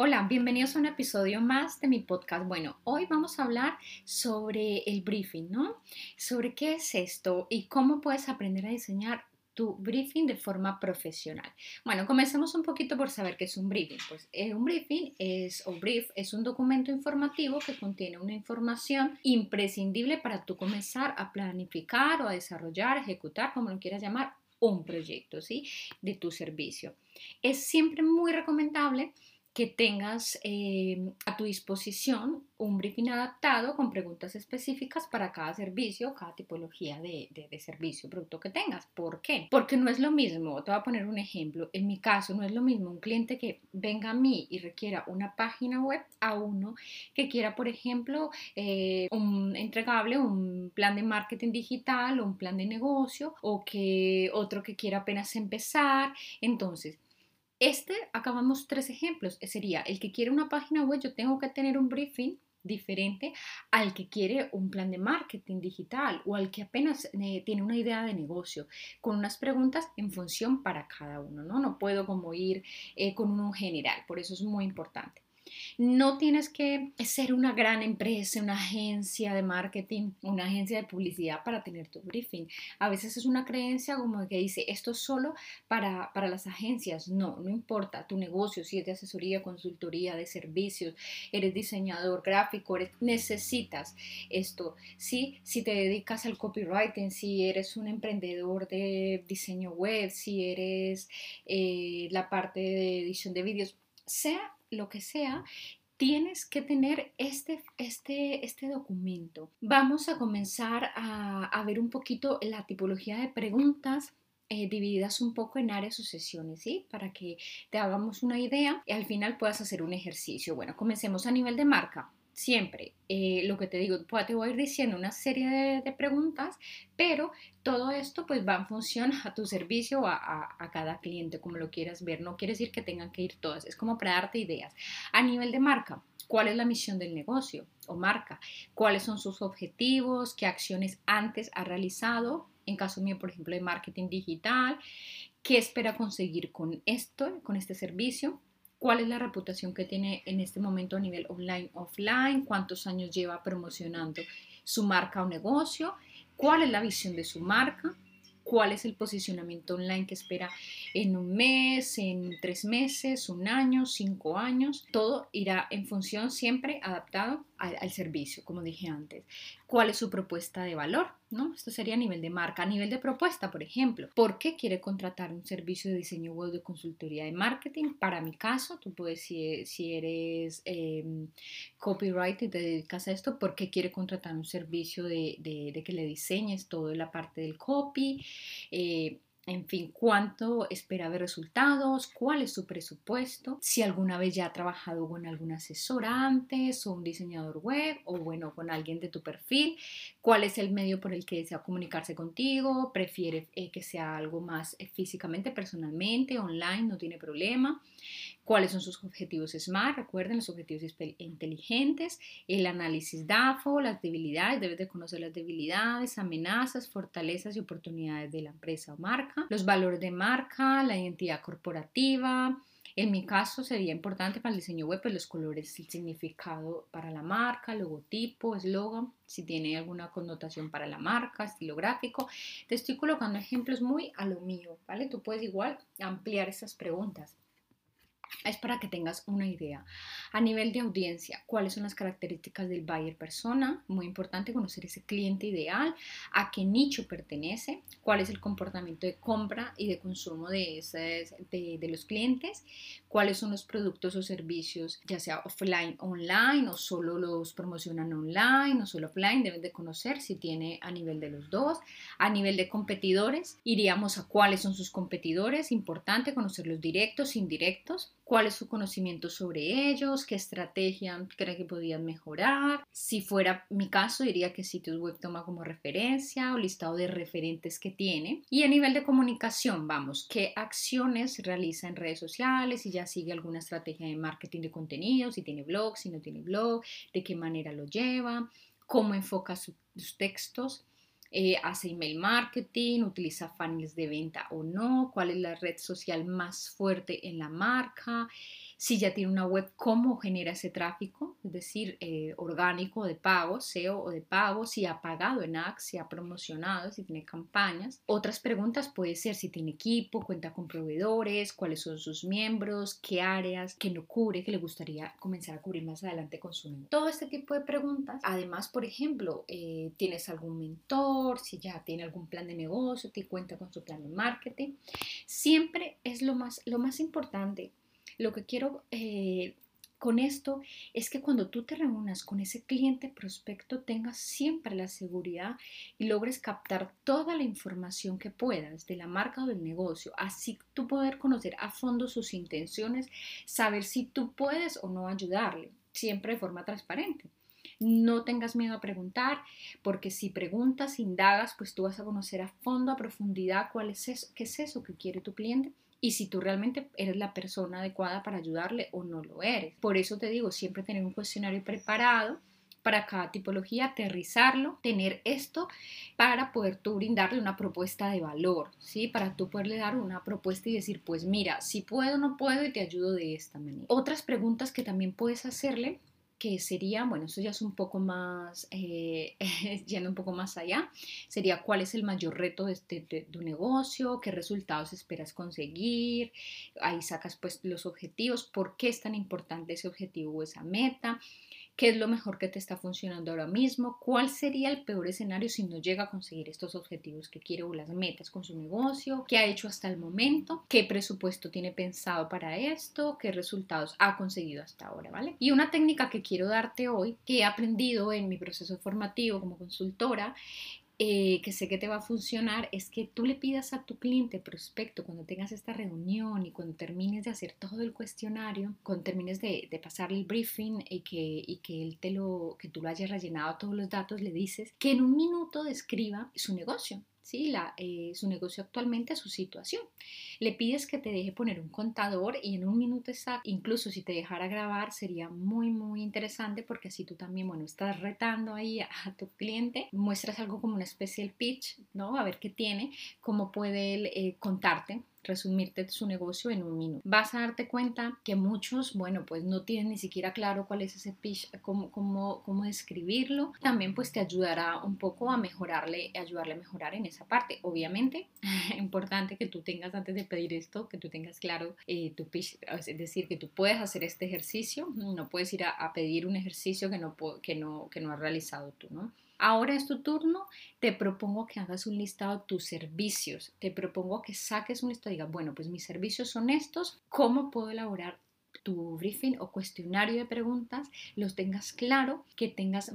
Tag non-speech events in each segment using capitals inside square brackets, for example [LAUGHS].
Hola, bienvenidos a un episodio más de mi podcast. Bueno, hoy vamos a hablar sobre el briefing, ¿no? Sobre qué es esto y cómo puedes aprender a diseñar tu briefing de forma profesional. Bueno, comencemos un poquito por saber qué es un briefing. Pues eh, un briefing es, brief, es un documento informativo que contiene una información imprescindible para tú comenzar a planificar o a desarrollar, ejecutar, como lo quieras llamar, un proyecto, ¿sí? De tu servicio. Es siempre muy recomendable que tengas em, a tu disposición un briefing adaptado con preguntas específicas para cada servicio, cada tipología de, de, servicio, producto que tengas. ¿Por qué? Porque no es lo mismo, te voy a poner un ejemplo, en mi caso no es lo mismo un cliente que venga a mí y requiera una página web a uno que quiera, por ejemplo, eh, un entregable, un plan de marketing digital o un plan de negocio o que otro que quiera apenas empezar. Entonces, este, acabamos tres ejemplos. Sería el que quiere una página web, yo tengo que tener un briefing diferente al que quiere un plan de marketing digital o al que apenas eh, tiene una idea de negocio, con unas preguntas en función para cada uno, ¿no? No puedo como ir eh, con uno general, por eso es muy importante. No tienes que ser una gran empresa, una agencia de marketing, una agencia de publicidad para tener tu briefing. A veces es una creencia como que dice, esto es solo para, para las agencias. No, no importa tu negocio, si es de asesoría, consultoría, de servicios, eres diseñador gráfico, necesitas esto. ¿sí? Si te dedicas al copywriting, si eres un emprendedor de diseño web, si eres eh, la parte de edición de vídeos, sea lo que sea, tienes que tener este, este, este documento. Vamos a comenzar a, ver un poquito la tipología de preguntas eh, divididas un poco en áreas o sesiones, ¿sí? Para que te hagamos una idea y al final puedas hacer un ejercicio. Bueno, comencemos a nivel de marca siempre eh, lo que te digo, pues, te voy a ir diciendo una serie de, preguntas, pero todo esto pues va en función a tu servicio, a, a, cada cliente, como lo quieras ver. No quiere decir que tengan que ir todas, es como para darte ideas. A nivel de marca, ¿cuál es la misión del negocio o marca? ¿Cuáles son sus objetivos? ¿Qué acciones antes ha realizado? En caso mío, por ejemplo, de marketing digital, ¿qué espera conseguir con esto, con este servicio? Cuál es la reputación que tiene en este momento a nivel online, offline, cuántos años lleva promocionando su marca o negocio, cuál es la visión de su marca, cuál es el posicionamiento online que espera en un mes, en tres meses, un año, cinco años. Todo irá en función siempre adaptado al, servicio, como dije antes. ¿Cuál es su propuesta de valor? ¿No? Esto sería a nivel de marca. A nivel de propuesta, por ejemplo, ¿por qué quiere contratar un servicio de diseño web de consultoría de marketing? Para mi caso, tú puedes, si, si eres eh, copyright y te dedicas a esto, ¿por qué quiere contratar un servicio de, de, que le diseñes toda la parte del copy? Eh, en fin, cuánto espera ver resultados, cuál es su presupuesto, si alguna vez ya ha trabajado con algún asesor antes o un diseñador web o bueno, con alguien de tu perfil, cuál es el medio por el que desea comunicarse contigo, prefiere eh, que sea algo más eh, físicamente, personalmente, online, no tiene problema, cuáles son sus objetivos SMART, recuerden los objetivos inteligentes, el análisis DAFO, las debilidades, debes de conocer las debilidades, amenazas, fortalezas y oportunidades de la empresa o marca, los valores de marca, la identidad corporativa, en mi caso sería importante para el diseño web pues los colores, el significado para la marca, logotipo, eslogan, si tiene alguna connotación para la marca, estilo gráfico. Te estoy colocando ejemplos muy a lo mío, ¿vale? Tú puedes igual ampliar esas preguntas. Es para que tengas una idea. A nivel de audiencia, ¿cuáles son las características del buyer persona? Muy importante conocer ese cliente ideal, a qué nicho pertenece, cuál es el comportamiento de compra y de consumo de, de, de los clientes, cuáles son los productos o servicios, ya sea offline, online o solo los promocionan online o solo offline, deben de conocer si tiene a nivel de los dos. A nivel de competidores, iríamos a cuáles son sus competidores, importante conocer los directos, indirectos, cuál es su conocimiento sobre ellos, qué estrategia cree que podían mejorar. Si fuera mi caso, diría que sitios web toma como referencia o listado de referentes que tiene. Y a nivel de comunicación, vamos, qué acciones realiza en redes sociales, si ya sigue alguna estrategia de marketing de contenido, si tiene blog, si no tiene blog, de qué manera lo lleva, cómo enfoca sus textos. Eh, hace email marketing, utiliza funnels de venta o no, cuál es la red social más fuerte en la marca, si ya tiene una web, cómo genera ese tráfico, es decir, eh, orgánico de pago, SEO o de pago, si ha pagado en ads, si ha promocionado, si tiene campañas. Otras preguntas puede ser si tiene equipo, cuenta con proveedores, cuáles son sus miembros, qué áreas que no cubre, que le gustaría comenzar a cubrir más adelante con su negocio. Todo este tipo de preguntas. Además, por ejemplo, eh, ¿tienes algún mentor? Si ya tiene algún plan de negocio, te cuenta con su plan de marketing. Siempre es lo más, lo más importante lo que quiero eh, con esto es que cuando tú te reúnas con ese cliente prospecto tengas siempre la seguridad y logres captar toda la información que puedas de la marca o del negocio, así tú poder conocer a fondo sus intenciones, saber si tú puedes o no ayudarle, siempre de forma transparente. No tengas miedo a preguntar, porque si preguntas, indagas, pues tú vas a conocer a fondo, a profundidad cuál es eso, qué es eso que quiere tu cliente y si tú realmente eres la persona adecuada para ayudarle o no lo eres. Por eso te digo, siempre tener un cuestionario preparado para cada tipología, aterrizarlo, tener esto para poder tú brindarle una propuesta de valor, ¿sí? Para tú poderle dar una propuesta y decir, pues mira, si puedo, no puedo y te ayudo de esta manera. Otras preguntas que también puedes hacerle que sería, bueno, eso ya es un poco más, eh, [LAUGHS] yendo un poco más allá, sería cuál es el mayor reto de, este, de, tu negocio, qué resultados esperas conseguir, ahí sacas pues los objetivos, por qué es tan importante ese objetivo o esa meta, qué es lo mejor que te está funcionando ahora mismo, cuál sería el peor escenario si no llega a conseguir estos objetivos que quiere o las metas con su negocio, qué ha hecho hasta el momento, qué presupuesto tiene pensado para esto, qué resultados ha conseguido hasta ahora, ¿vale? Y una técnica que quiero darte hoy, que he aprendido en mi proceso formativo como consultora, eh, que sé que te va a funcionar es que tú le pidas a tu cliente prospecto cuando tengas esta reunión y cuando termines de hacer todo el cuestionario, cuando termines de, de pasarle el briefing y que, y que él te lo, que tú lo hayas rellenado todos los datos, le dices que en un minuto describa su negocio ¿sí? La, eh, su negocio actualmente, su situación. Le pides que te deje poner un contador y en un minuto exacto, incluso si te dejara grabar, sería muy, muy interesante porque así tú también, bueno, estás retando ahí a, tu cliente, muestras algo como una especie de pitch, ¿no? A ver qué tiene, cómo puede él eh, contarte resumirte su negocio en un minuto. Vas a darte cuenta que muchos, bueno, pues no tienen ni siquiera claro cuál es ese pitch, cómo, cómo, cómo describirlo. También pues te ayudará un poco a mejorarle, ayudarle a mejorar en esa parte. Obviamente, [LAUGHS] importante que tú tengas antes de pedir esto, que tú tengas claro eh, tu pitch, es decir, que tú puedes hacer este ejercicio, no puedes ir a, a pedir un ejercicio que no, que no, que no has realizado tú, ¿no? Ahora es tu turno, te propongo que hagas un listado de tus servicios, te propongo que saques un listado y digas, bueno, pues mis servicios son estos, ¿cómo puedo elaborar tu briefing o cuestionario de preguntas los tengas claro, que tengas,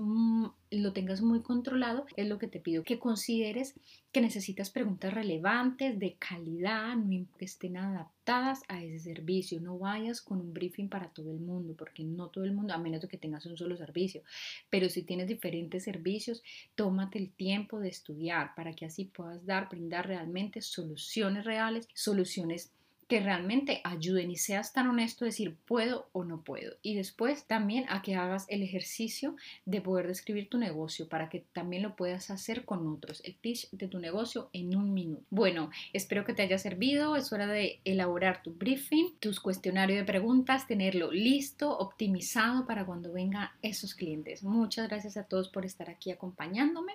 lo tengas muy controlado, es lo que te pido, que consideres que necesitas preguntas relevantes, de calidad, que estén adaptadas a ese servicio, no vayas con un briefing para todo el mundo, porque no todo el mundo, a menos de que tengas un solo servicio, pero si tienes diferentes servicios, tómate el tiempo de estudiar para que así puedas dar, brindar realmente soluciones reales, soluciones que realmente ayuden y seas tan honesto decir puedo o no puedo. Y después también a que hagas el ejercicio de poder describir tu negocio para que también lo puedas hacer con otros. El pitch de tu negocio en un minuto. Bueno, espero que te haya servido. Es hora de elaborar tu briefing, tus cuestionarios de preguntas, tenerlo listo, optimizado para cuando vengan esos clientes. Muchas gracias a todos por estar aquí acompañándome.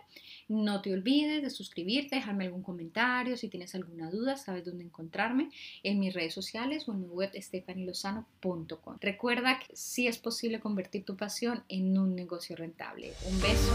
No te olvides de suscribirte, dejarme algún comentario. Si tienes alguna duda, sabes dónde encontrarme. En mi mis redes sociales o en mi web stefanilozano.com. Recuerda que sí es posible convertir tu pasión en un negocio rentable. Un beso.